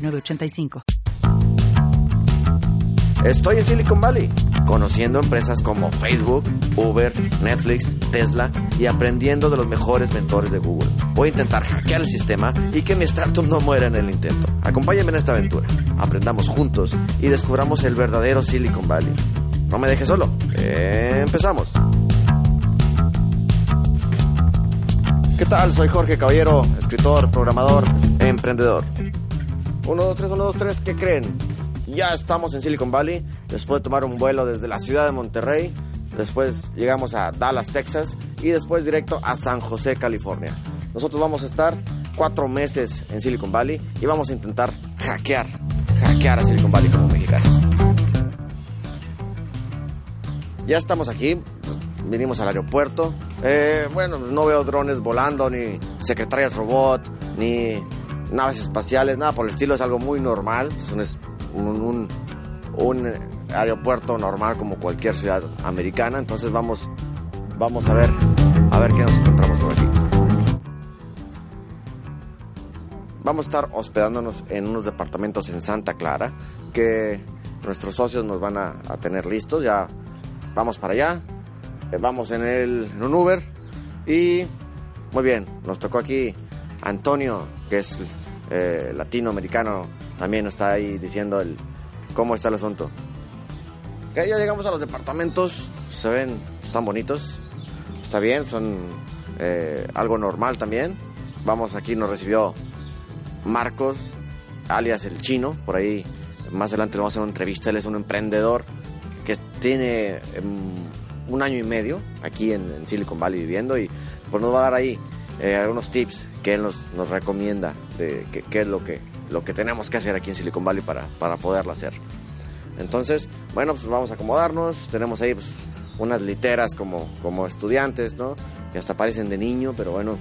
906985. Estoy en Silicon Valley, conociendo empresas como Facebook, Uber, Netflix, Tesla y aprendiendo de los mejores mentores de Google. Voy a intentar hackear el sistema y que mi startup no muera en el intento. Acompáñame en esta aventura. Aprendamos juntos y descubramos el verdadero Silicon Valley. No me dejes solo. Empezamos. ¿Qué tal? Soy Jorge Caballero, escritor, programador, emprendedor. 1, 2, 3, 1, 2, 3, ¿qué creen? Ya estamos en Silicon Valley, después de tomar un vuelo desde la ciudad de Monterrey, después llegamos a Dallas, Texas, y después directo a San José, California. Nosotros vamos a estar cuatro meses en Silicon Valley y vamos a intentar hackear, hackear a Silicon Valley como mexicanos. Ya estamos aquí, vinimos al aeropuerto. Eh, bueno, no veo drones volando, ni secretarias robot, ni naves espaciales, nada por el estilo, es algo muy normal. Es un, aeropuerto normal como cualquier ciudad americana. Entonces vamos, vamos a ver, a ver qué nos encontramos por aquí. Vamos a estar hospedándonos en unos departamentos en Santa Clara que nuestros socios nos van a, a tener listos. Ya vamos para allá, eh, vamos en, el, en un Uber y muy bien, nos tocó aquí Antonio, que es eh, latinoamericano, también nos está ahí diciendo el, cómo está el asunto. Que ya llegamos a los departamentos, se ven, están bonitos, está bien, son eh, algo normal también. Vamos, aquí nos recibió Marcos, alias el chino, por ahí más adelante le vamos a hacer una entrevista, él es un emprendedor que tiene um, un año y medio aquí en, en, Silicon Valley viviendo y pues nos va a dar ahí eh, algunos tips que él nos, nos recomienda de qué es lo que, lo que tenemos que hacer aquí en Silicon Valley para, para poderlo hacer. Entonces, bueno, pues vamos a acomodarnos, tenemos ahí pues, unas literas como, como estudiantes, ¿no? Que hasta parecen de niño, pero bueno,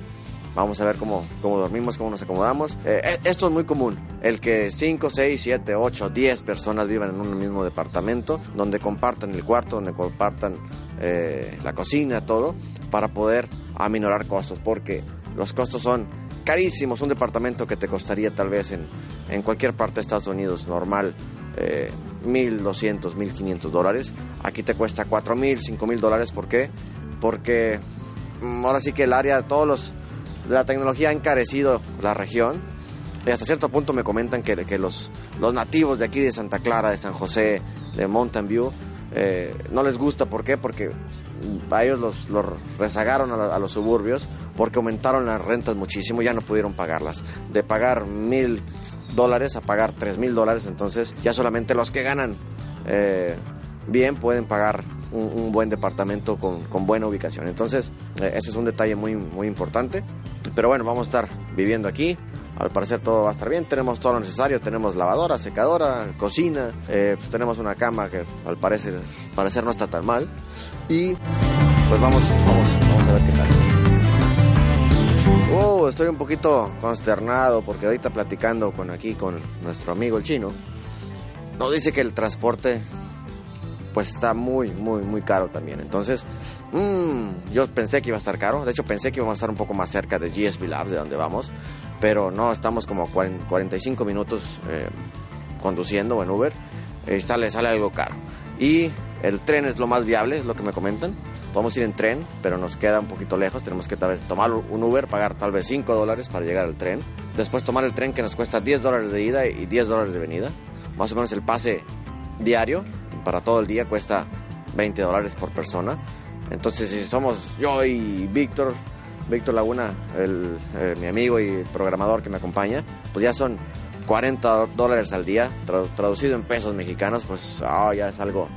Vamos a ver cómo, cómo dormimos, cómo nos acomodamos. Eh, esto es muy común, el que 5, 6, 7, 8, 10 personas vivan en un mismo departamento, donde compartan el cuarto, donde compartan eh, la cocina, todo, para poder aminorar costos, porque los costos son carísimos. Un departamento que te costaría tal vez en, en cualquier parte de Estados Unidos normal. Eh, 1.200, 1.500 dólares. Aquí te cuesta 4.000, 5.000 dólares. ¿Por qué? Porque mm, ahora sí que el área, todos los, la tecnología ha encarecido la región. Y hasta cierto punto me comentan que, que los, los nativos de aquí de Santa Clara, de San José, de Mountain View, eh, no les gusta. ¿Por qué? Porque a ellos los, los rezagaron a, los suburbios porque aumentaron las rentas muchísimo, ya no pudieron pagarlas. De pagar mil dólares a pagar tres mil dólares, entonces ya solamente los que ganan eh, bien pueden pagar un, un buen departamento con, con, buena ubicación. Entonces, eh, ese es un detalle muy, muy importante. Pero bueno, vamos a estar viviendo aquí. Al parecer todo va a estar bien. Tenemos todo lo necesario. Tenemos lavadora, secadora, cocina. Eh, pues tenemos una cama que al parecer, parecer no está tan mal. Y pues vamos, vamos, vamos a ver qué tal. Oh, estoy un poquito consternado porque ahorita platicando con aquí con nuestro amigo el chino, nos dice que el transporte pues está muy, muy, muy caro también. Entonces, mmm, yo pensé que iba a estar caro. De hecho, pensé que íbamos a estar un poco más cerca de GSB Labs, de donde vamos. Pero no, estamos como 40, 45 minutos eh, conduciendo en Uber. Y sale, sale algo caro. Y el tren es lo más viable, es lo que me comentan. Podemos ir en tren, pero nos queda un poquito lejos. Tenemos que tal vez tomar un Uber, pagar tal vez 5 dólares para llegar al tren. Después tomar el tren que nos cuesta 10 dólares de ida y 10 dólares de venida. Más o menos el pase diario para todo el día cuesta 20 dólares por persona. Entonces, si somos yo y Víctor, Víctor Laguna, eh, mi amigo y programador que me acompaña, pues ya son 40 dólares al día, tra traducido en pesos mexicanos, pues oh, ya es algo,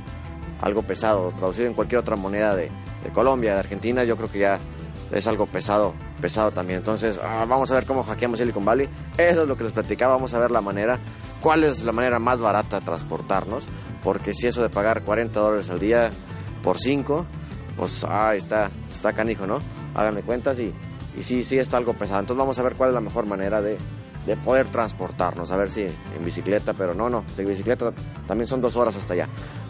algo pesado. Traducido en cualquier otra moneda de, Colombia, de Argentina, yo creo que ya es algo pesado, pesado también. Entonces, ah, vamos a ver cómo hackeamos Silicon Valley. Eso es lo que les platicaba, vamos a ver la manera cuál es la manera más barata de transportarnos, porque si eso de pagar 40 dólares al día por 5, pues ah, está, está canijo, ¿no? Háganme cuentas y, y sí, sí está algo pesado. Entonces vamos a ver cuál es la mejor manera de, de poder transportarnos, a ver si en bicicleta, pero no, no, en bicicleta también son dos horas hasta allá.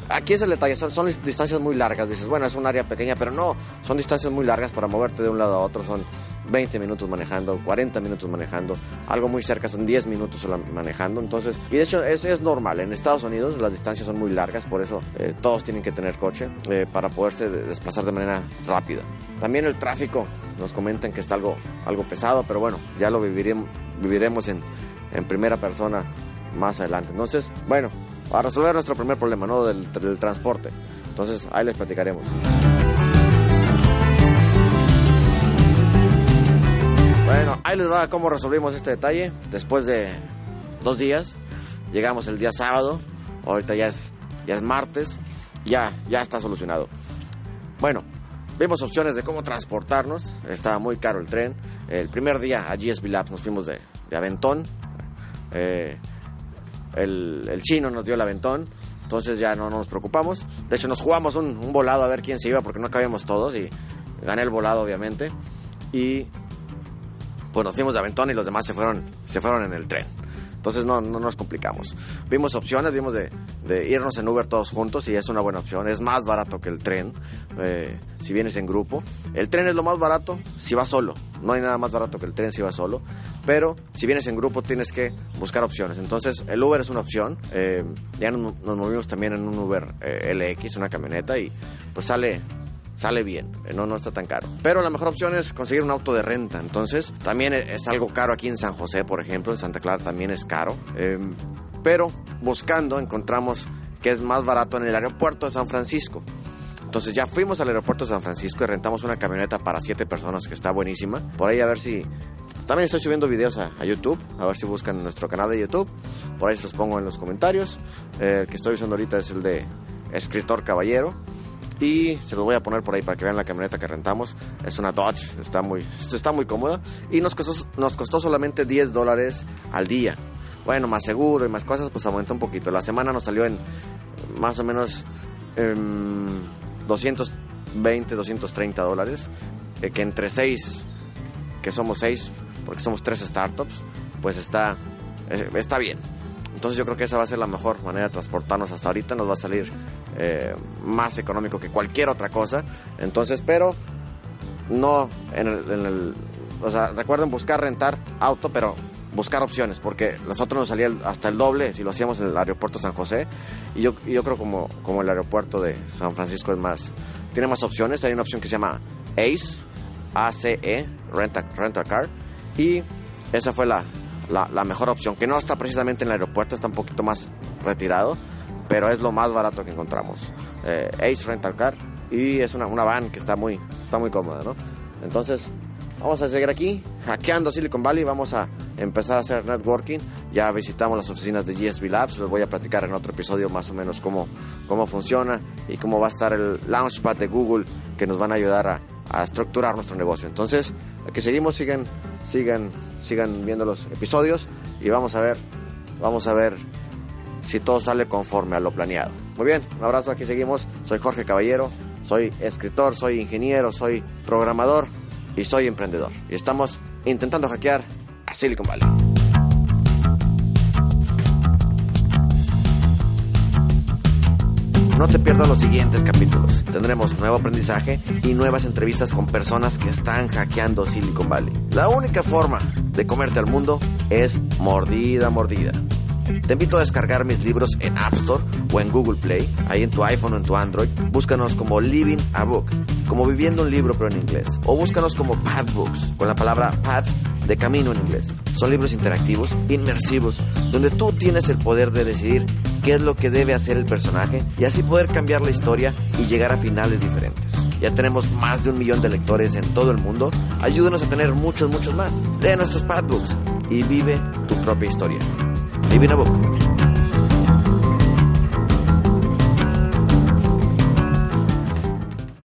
Aquí es el detalle, son, son distancias muy largas, dices, bueno, es un área pequeña, pero no, son distancias muy largas para moverte de un lado a otro, son 20 minutos manejando, 40 minutos manejando, algo muy cerca son 10 minutos manejando, entonces, y de hecho es, es normal, en Estados Unidos las distancias son muy largas, por eso eh, todos tienen que tener coche eh, para poderse desplazar de manera rápida. También el tráfico, nos comentan que está algo, algo pesado, pero bueno, ya lo viviremos, viviremos en, en primera persona más adelante. Entonces, bueno, a resolver nuestro primer problema, ¿no? Del, transporte. Entonces, ahí les platicaremos. Bueno, ahí les va cómo resolvimos este detalle. Después de dos días, llegamos el día sábado. Ahorita ya es, ya es martes. Ya, ya está solucionado. Bueno, vimos opciones de cómo transportarnos. Estaba muy caro el tren. El primer día a GSB Labs nos fuimos de, de Aventón. Eh, el, chino nos dio el aventón, entonces ya no, nos preocupamos. De hecho, nos jugamos un, volado a ver quién se iba porque no cabíamos todos y gané el volado, obviamente. Y pues nos fuimos de aventón y los demás se fueron, se fueron en el tren. Entonces no, no nos complicamos. Vimos opciones, vimos de, irnos en Uber todos juntos y es una buena opción. Es más barato que el tren eh, si vienes en grupo. El tren es lo más barato si vas solo. No hay nada más barato que el tren si vas solo. Pero si vienes en grupo tienes que buscar opciones. Entonces el Uber es una opción. Eh, ya nos, movimos también en un Uber eh, LX, una camioneta y pues sale sale bien, eh, no, no está tan caro. Pero la mejor opción es conseguir un auto de renta. Entonces, también es algo caro aquí en San José, por ejemplo, en Santa Clara también es caro. Em, pero buscando encontramos que es más barato en el aeropuerto de San Francisco. Entonces ya fuimos al aeropuerto de San Francisco y rentamos una camioneta para siete personas que está buenísima. Por ahí a ver si... También estoy subiendo videos a, YouTube, a ver si buscan nuestro canal de YouTube. Por ahí se los pongo en los comentarios. el que estoy usando ahorita es el de Escritor Caballero. Y se los voy a poner por ahí para que vean la camioneta que rentamos. Es una Dodge, está muy, está muy cómoda. Y nos costó, nos costó solamente 10 dólares al día. Bueno, más seguro y más cosas, pues aumentó un poquito. La semana nos salió en más o menos 220, 230 dólares. Eh, que entre 6, que somos 6, porque somos 3 startups, pues está, eh, está bien. Entonces yo creo que esa va a ser la mejor manera de transportarnos hasta ahorita. Nos va a salir eh, más económico que cualquier otra cosa. Entonces, pero no en el, o sea, recuerden buscar rentar auto, pero buscar opciones, porque nosotros nos salía hasta el doble si lo hacíamos en el aeropuerto San José. Y yo, yo creo como, como el aeropuerto de San Francisco es más, tiene más opciones. Hay una opción que se llama ACE, ACE, Rent a, Car. Y esa fue la, la, la, mejor opción, que no está precisamente en el aeropuerto, está un poquito más retirado pero es lo más barato que encontramos. Eh, Ace Rental Car y es una, una van que está muy, está muy cómoda, ¿no? Entonces, vamos a seguir aquí, hackeando Silicon Valley, vamos a empezar a hacer networking. Ya visitamos las oficinas de GSB Labs, les voy a platicar en otro episodio más o menos cómo, cómo funciona y cómo va a estar el Launchpad de Google que nos van a ayudar a, a estructurar nuestro negocio. Entonces, aquí seguimos, sigan, sigan, sigan viendo los episodios y vamos a ver, vamos a ver si todo sale conforme a lo planeado. Muy bien, un abrazo, aquí seguimos. Soy Jorge Caballero, soy escritor, soy ingeniero, soy programador y soy emprendedor. Y estamos intentando hackear a Silicon Valley. No te pierdas los siguientes capítulos. Tendremos nuevo aprendizaje y nuevas entrevistas con personas que están hackeando Silicon Valley. La única forma de comerte al mundo es mordida, mordida. Te invito a descargar mis libros en App Store o en Google Play, ahí en tu iPhone o en tu Android. Búscanos como Living a Book, como viviendo un libro pero en inglés. O búscanos como Path Books, con la palabra path de camino en inglés. Son libros interactivos, inmersivos, donde tú tienes el poder de decidir qué es lo que debe hacer el personaje y así poder cambiar la historia y llegar a finales diferentes. Ya tenemos más de un millón de lectores en todo el mundo. Ayúdenos a tener muchos, muchos más. Lee nuestros Path Books y vive tu propia historia. Living a Book.